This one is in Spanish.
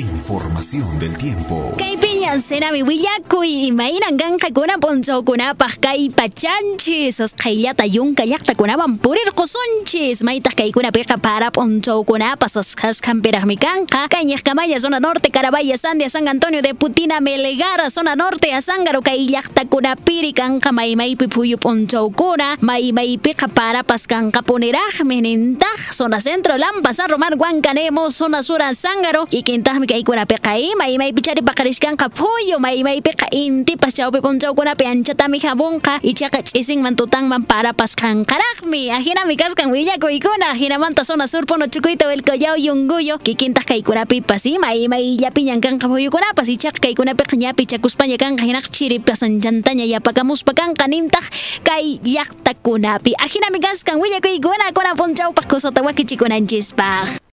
Información del tiempo. Kay piñancena mi willakuy imayran kankakuna punchawkunapaq kay pachanchis usqhayllata yunka llaqtakunawan purirqusunchis maytaq kaykunapiqa para punchawkunapas usqhashqanpiraqmi kanqa kay ñiqkamaya zona norte Carabaya Sandia San Antonio de Putina Melgar zona norte Azángaro kay llaqtakunapiri kanqa maymaypi phuyu punchawkuna maymaypiqa parapas kanqa puniraqmi nintaq zona centro Lampa San Huancanemo zona sur Azángaro kikintajmi kaykunapiqa ima imaypi chari paqarishkanqa phuyu maymaypiqa intipas chawpi punchawkunapi anchatami hamunqa ichaqa ch'isinman tutanman parapas kanqaraqmi ajinami kasqan willakuykuna hinamanta zona sur puno el Collao Yunguyo kikintaj kaykunapipas ima imayllapi ñankanqa phuyukunapas ichaqa kaykunapiqa ñapi chakuspaña kanqa hinaq chiripas anchantaña yapakamuspa kanqa nintaj kay llaqtakunapi ajinami kasqan willakuykuna kunan punchawpaq kusata wakichikunanchispaq